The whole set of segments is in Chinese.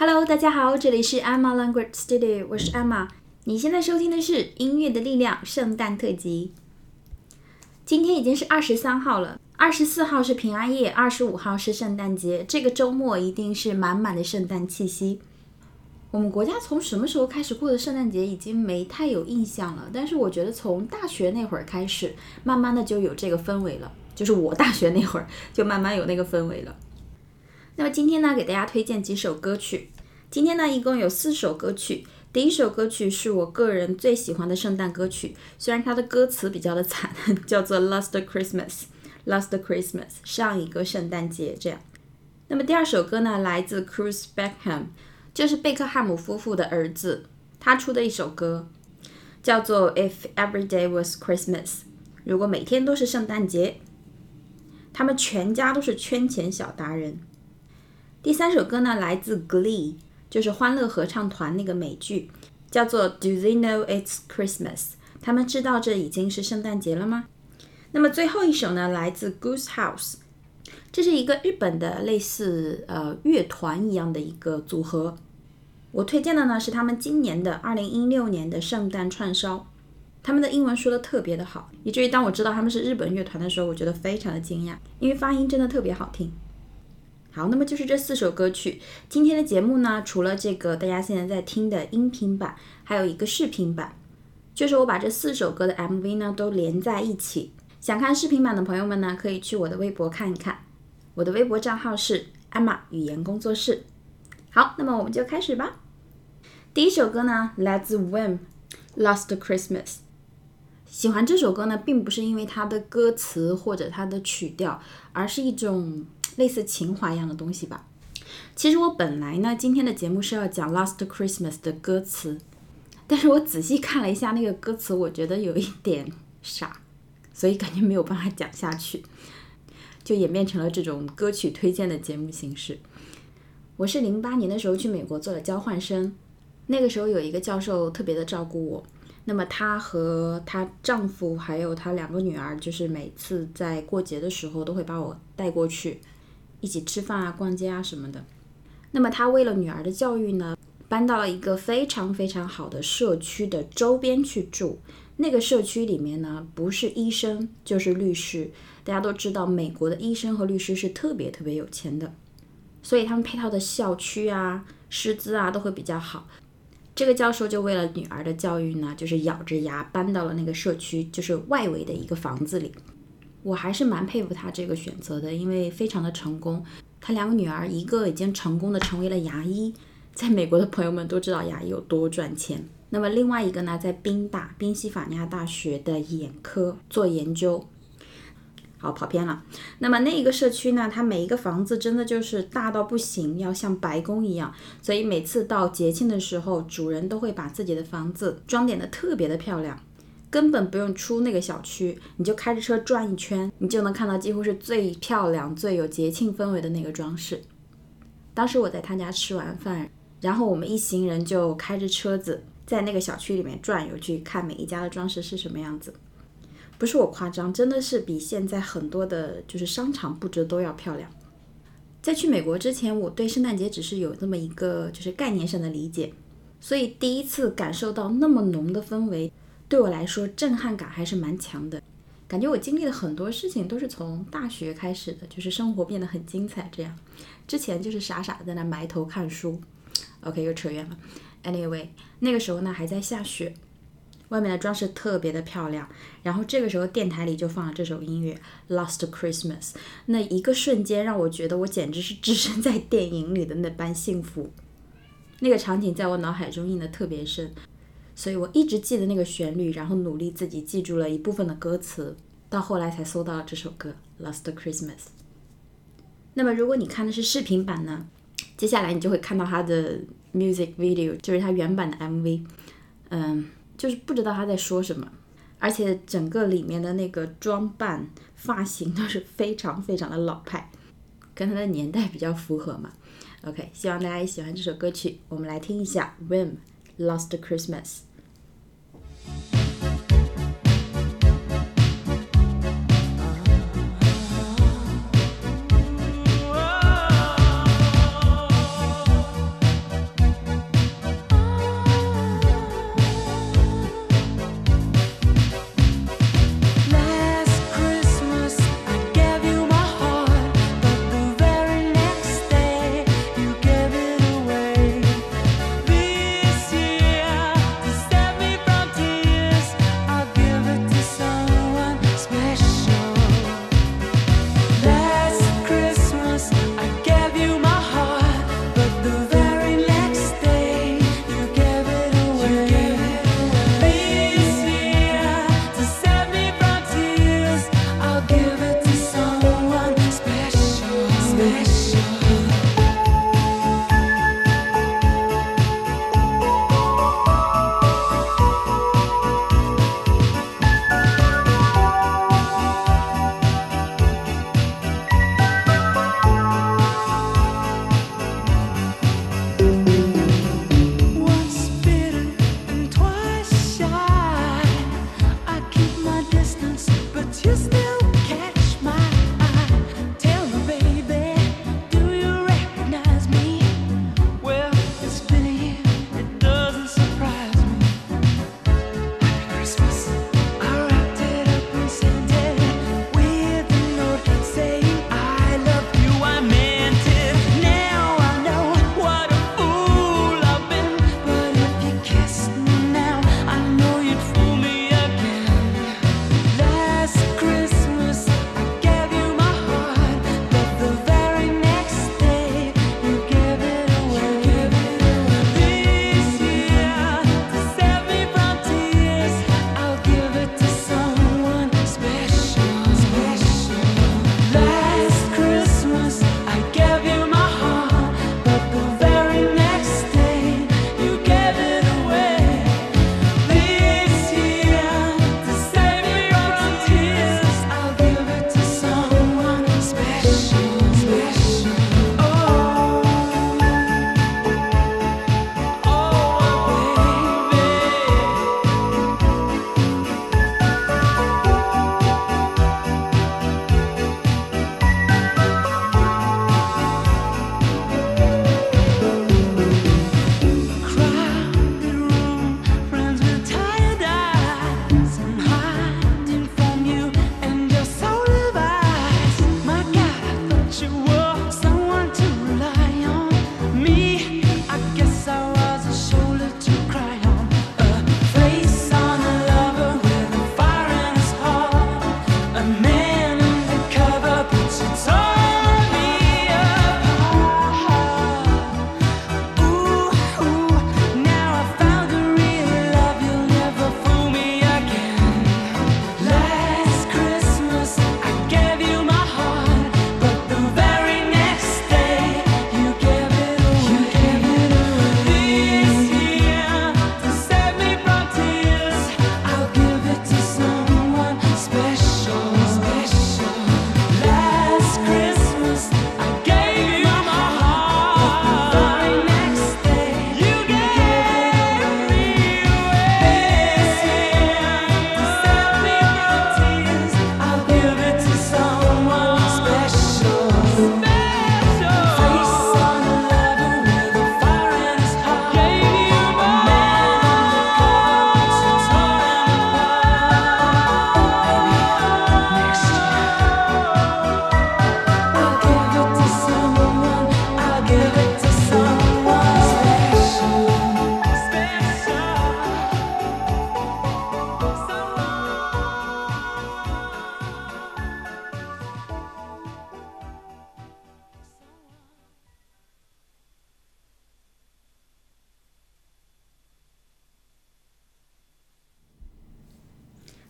Hello，大家好，这里是 Emma Language Studio，我是 Emma。你现在收听的是《音乐的力量》圣诞特辑。今天已经是二十三号了，二十四号是平安夜，二十五号是圣诞节。这个周末一定是满满的圣诞气息。我们国家从什么时候开始过的圣诞节已经没太有印象了，但是我觉得从大学那会儿开始，慢慢的就有这个氛围了。就是我大学那会儿就慢慢有那个氛围了。那么今天呢，给大家推荐几首歌曲。今天呢，一共有四首歌曲。第一首歌曲是我个人最喜欢的圣诞歌曲，虽然它的歌词比较的惨，叫做《Last Christmas》，Last Christmas，上一个圣诞节这样。那么第二首歌呢，来自 Cruz Beckham，就是贝克汉姆夫妇的儿子，他出的一首歌，叫做《If Every Day Was Christmas》，如果每天都是圣诞节。他们全家都是圈钱小达人。第三首歌呢，来自《Glee》，就是欢乐合唱团那个美剧，叫做《Do They Know It's Christmas》？他们知道这已经是圣诞节了吗？那么最后一首呢，来自《Goose House》，这是一个日本的类似呃乐团一样的一个组合。我推荐的呢是他们今年的二零一六年的圣诞串烧。他们的英文说的特别的好，以至于当我知道他们是日本乐团的时候，我觉得非常的惊讶，因为发音真的特别好听。好，那么就是这四首歌曲。今天的节目呢，除了这个大家现在在听的音频版，还有一个视频版，就是我把这四首歌的 MV 呢都连在一起。想看视频版的朋友们呢，可以去我的微博看一看，我的微博账号是 Emma 语言工作室。好，那么我们就开始吧。第一首歌呢，来自 Wham，《Last Christmas》。喜欢这首歌呢，并不是因为它的歌词或者它的曲调，而是一种类似情怀一样的东西吧。其实我本来呢，今天的节目是要讲《Last Christmas》的歌词，但是我仔细看了一下那个歌词，我觉得有一点傻，所以感觉没有办法讲下去，就演变成了这种歌曲推荐的节目形式。我是零八年的时候去美国做了交换生，那个时候有一个教授特别的照顾我。那么她和她丈夫还有她两个女儿，就是每次在过节的时候都会把我带过去，一起吃饭啊、逛街啊什么的。那么他为了女儿的教育呢，搬到了一个非常非常好的社区的周边去住。那个社区里面呢，不是医生就是律师。大家都知道，美国的医生和律师是特别特别有钱的，所以他们配套的校区啊、师资啊都会比较好。这个教授就为了女儿的教育呢，就是咬着牙搬到了那个社区，就是外围的一个房子里。我还是蛮佩服他这个选择的，因为非常的成功。他两个女儿，一个已经成功的成为了牙医，在美国的朋友们都知道牙医有多赚钱。那么另外一个呢，在宾大宾夕法尼亚大学的眼科做研究。好，跑偏了。那么那一个社区呢？它每一个房子真的就是大到不行，要像白宫一样。所以每次到节庆的时候，主人都会把自己的房子装点的特别的漂亮，根本不用出那个小区，你就开着车转一圈，你就能看到几乎是最漂亮、最有节庆氛围的那个装饰。当时我在他家吃完饭，然后我们一行人就开着车子在那个小区里面转悠，去看每一家的装饰是什么样子。不是我夸张，真的是比现在很多的，就是商场布置都要漂亮。在去美国之前，我对圣诞节只是有这么一个就是概念上的理解，所以第一次感受到那么浓的氛围，对我来说震撼感还是蛮强的。感觉我经历了很多事情都是从大学开始的，就是生活变得很精彩。这样之前就是傻傻的在那埋头看书。OK，又扯远了。Anyway，那个时候呢还在下雪。外面的装饰特别的漂亮，然后这个时候电台里就放了这首音乐《Last Christmas》，那一个瞬间让我觉得我简直是置身在电影里的那般幸福，那个场景在我脑海中印的特别深，所以我一直记得那个旋律，然后努力自己记住了一部分的歌词，到后来才搜到了这首歌《Last Christmas》。那么如果你看的是视频版呢，接下来你就会看到它的 music video，就是它原版的 MV，嗯。就是不知道他在说什么，而且整个里面的那个装扮、发型都是非常非常的老派，跟他的年代比较符合嘛。OK，希望大家也喜欢这首歌曲，我们来听一下《Wim Lost Christmas》。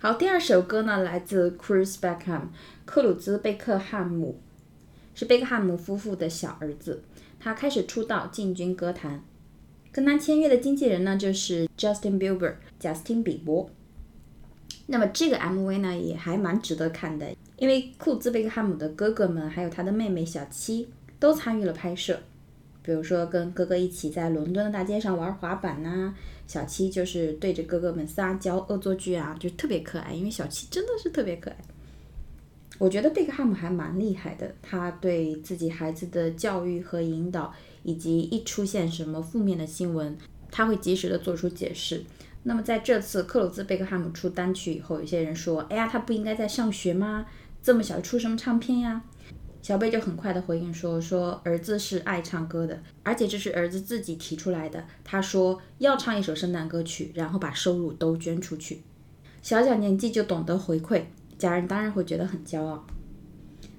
好，第二首歌呢，来自 Chris Beckham，克鲁兹·贝克汉姆，是贝克汉姆夫妇的小儿子。他开始出道，进军歌坛。跟他签约的经纪人呢，就是 Justin Bieber，贾斯汀·比伯。那么这个 MV 呢，也还蛮值得看的，因为库兹贝克汉姆的哥哥们还有他的妹妹小七都参与了拍摄。比如说跟哥哥一起在伦敦的大街上玩滑板呐，小七就是对着哥哥们撒娇、恶作剧啊，就特别可爱。因为小七真的是特别可爱。我觉得贝克汉姆还蛮厉害的，他对自己孩子的教育和引导，以及一出现什么负面的新闻，他会及时的做出解释。那么在这次克鲁兹贝克汉姆出单曲以后，有些人说：“哎呀，他不应该在上学吗？这么小出什么唱片呀？”小贝就很快的回应说：“说儿子是爱唱歌的，而且这是儿子自己提出来的。他说要唱一首圣诞歌曲，然后把收入都捐出去。小小年纪就懂得回馈，家人当然会觉得很骄傲。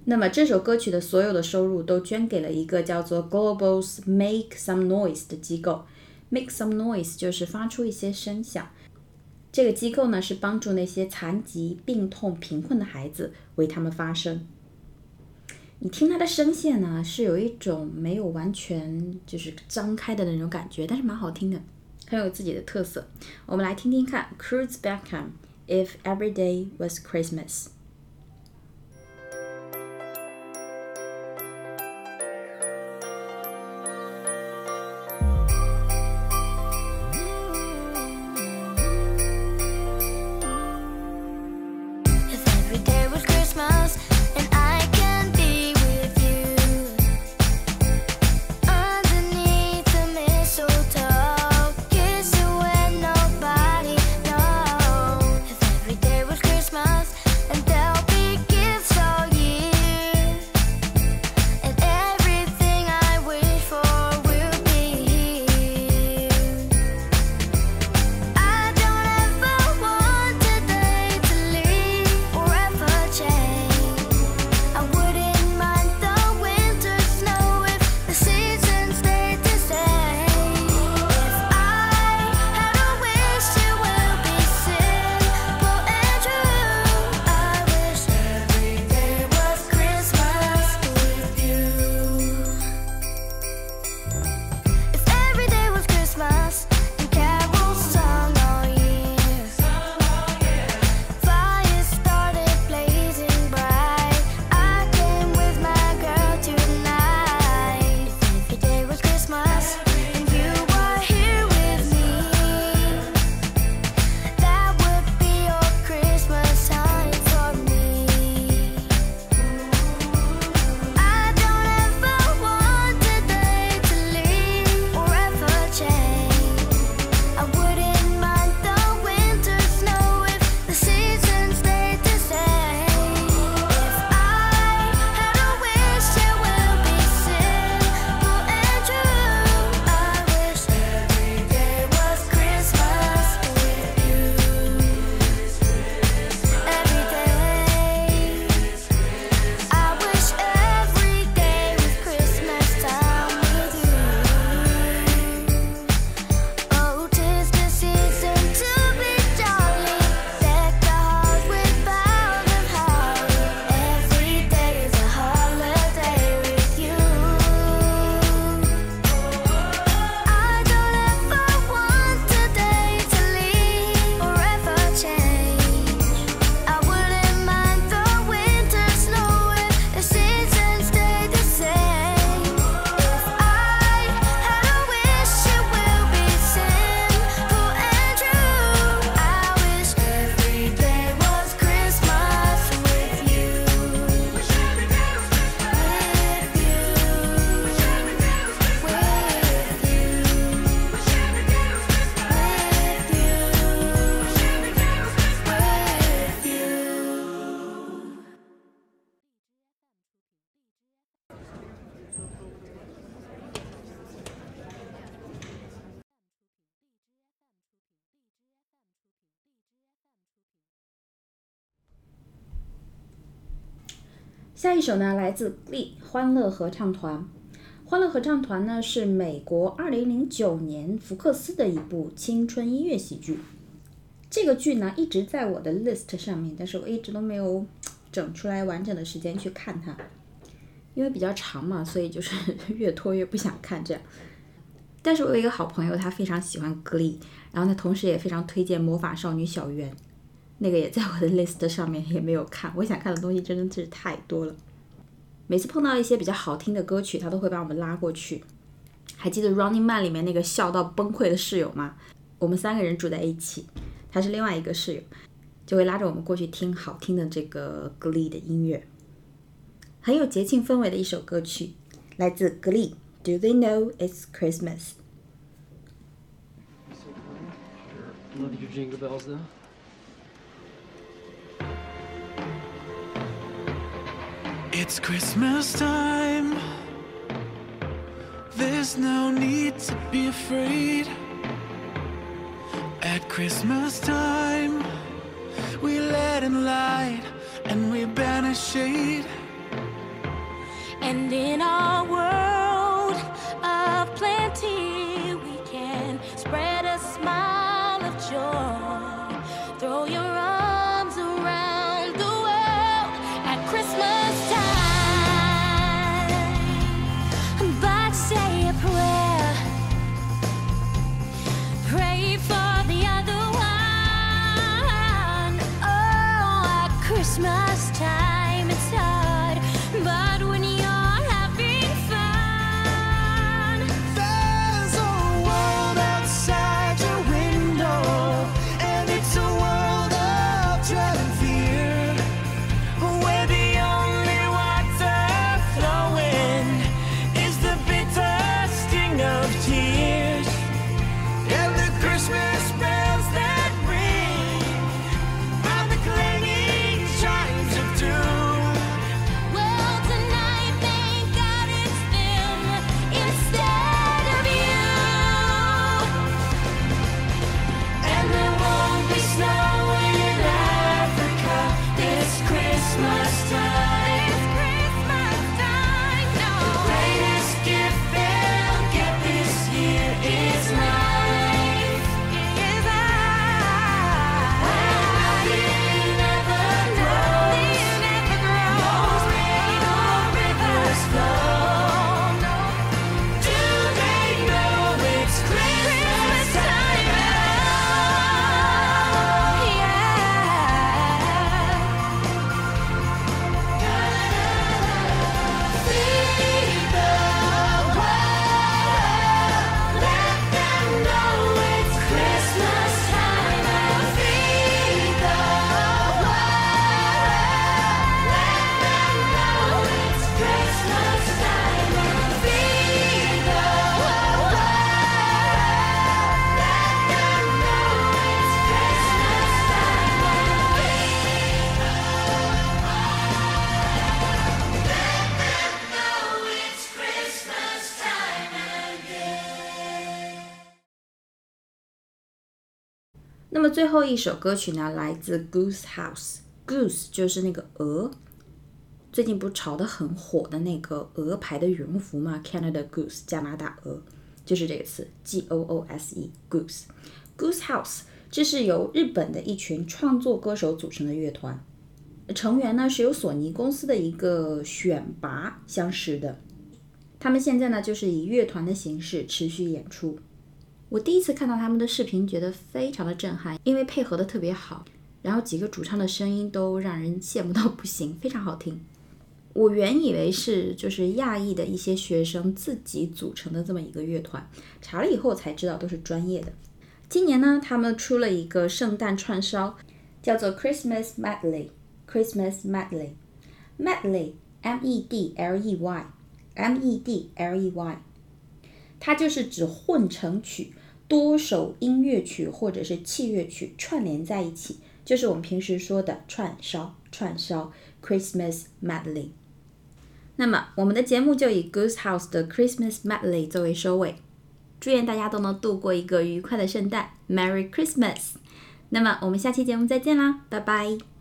那么这首歌曲的所有的收入都捐给了一个叫做 Global's Make Some Noise 的机构。Make Some Noise 就是发出一些声响。这个机构呢是帮助那些残疾、病痛、贫困的孩子为他们发声。”你听他的声线呢，是有一种没有完全就是张开的那种感觉，但是蛮好听的，很有自己的特色。我们来听听看，Cruz Beckham，If Every Day Was Christmas。下一首呢，来自 Glee 欢乐合唱团。欢乐合唱团呢，是美国2009年福克斯的一部青春音乐喜剧。这个剧呢一直在我的 list 上面，但是我一直都没有整出来完整的时间去看它，因为比较长嘛，所以就是 越拖越不想看这样。但是我有一个好朋友，他非常喜欢 Glee，然后他同时也非常推荐《魔法少女小圆》，那个也在我的 list 上面，也没有看。我想看的东西真的是太多了。每次碰到一些比较好听的歌曲，他都会把我们拉过去。还记得《Running Man》里面那个笑到崩溃的室友吗？我们三个人住在一起，他是另外一个室友，就会拉着我们过去听好听的这个 Glee 的音乐，很有节庆氛围的一首歌曲，来自 Glee。Do they know it's Christmas? Love your jingle bells, though. It's Christmas time. There's no need to be afraid. At Christmas time, we let in light and we banish shade. And in our world 最后一首歌曲呢，来自 Goose House。Goose 就是那个鹅，最近不是炒得很火的那个鹅牌的羽绒服吗？Canada Goose，加拿大鹅，就是这个词，G O O S E Goose。Goose House，这是由日本的一群创作歌手组成的乐团，成员呢是由索尼公司的一个选拔相识的。他们现在呢就是以乐团的形式持续演出。我第一次看到他们的视频，觉得非常的震撼，因为配合的特别好，然后几个主唱的声音都让人羡慕到不行，非常好听。我原以为是就是亚裔的一些学生自己组成的这么一个乐团，查了以后才知道都是专业的。今年呢，他们出了一个圣诞串烧，叫做 Christmas Medley，Christmas Medley，Medley，M E D L E Y，M E D L E Y，它就是指混成曲，多首音乐曲或者是器乐曲串联在一起，就是我们平时说的串烧，串烧 Christmas Medley。那么我们的节目就以 Goose House 的 Christmas Medley 作为收尾，祝愿大家都能度过一个愉快的圣诞，Merry Christmas。那么我们下期节目再见啦，拜拜。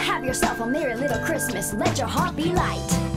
Have yourself a merry little Christmas. Let your heart be light.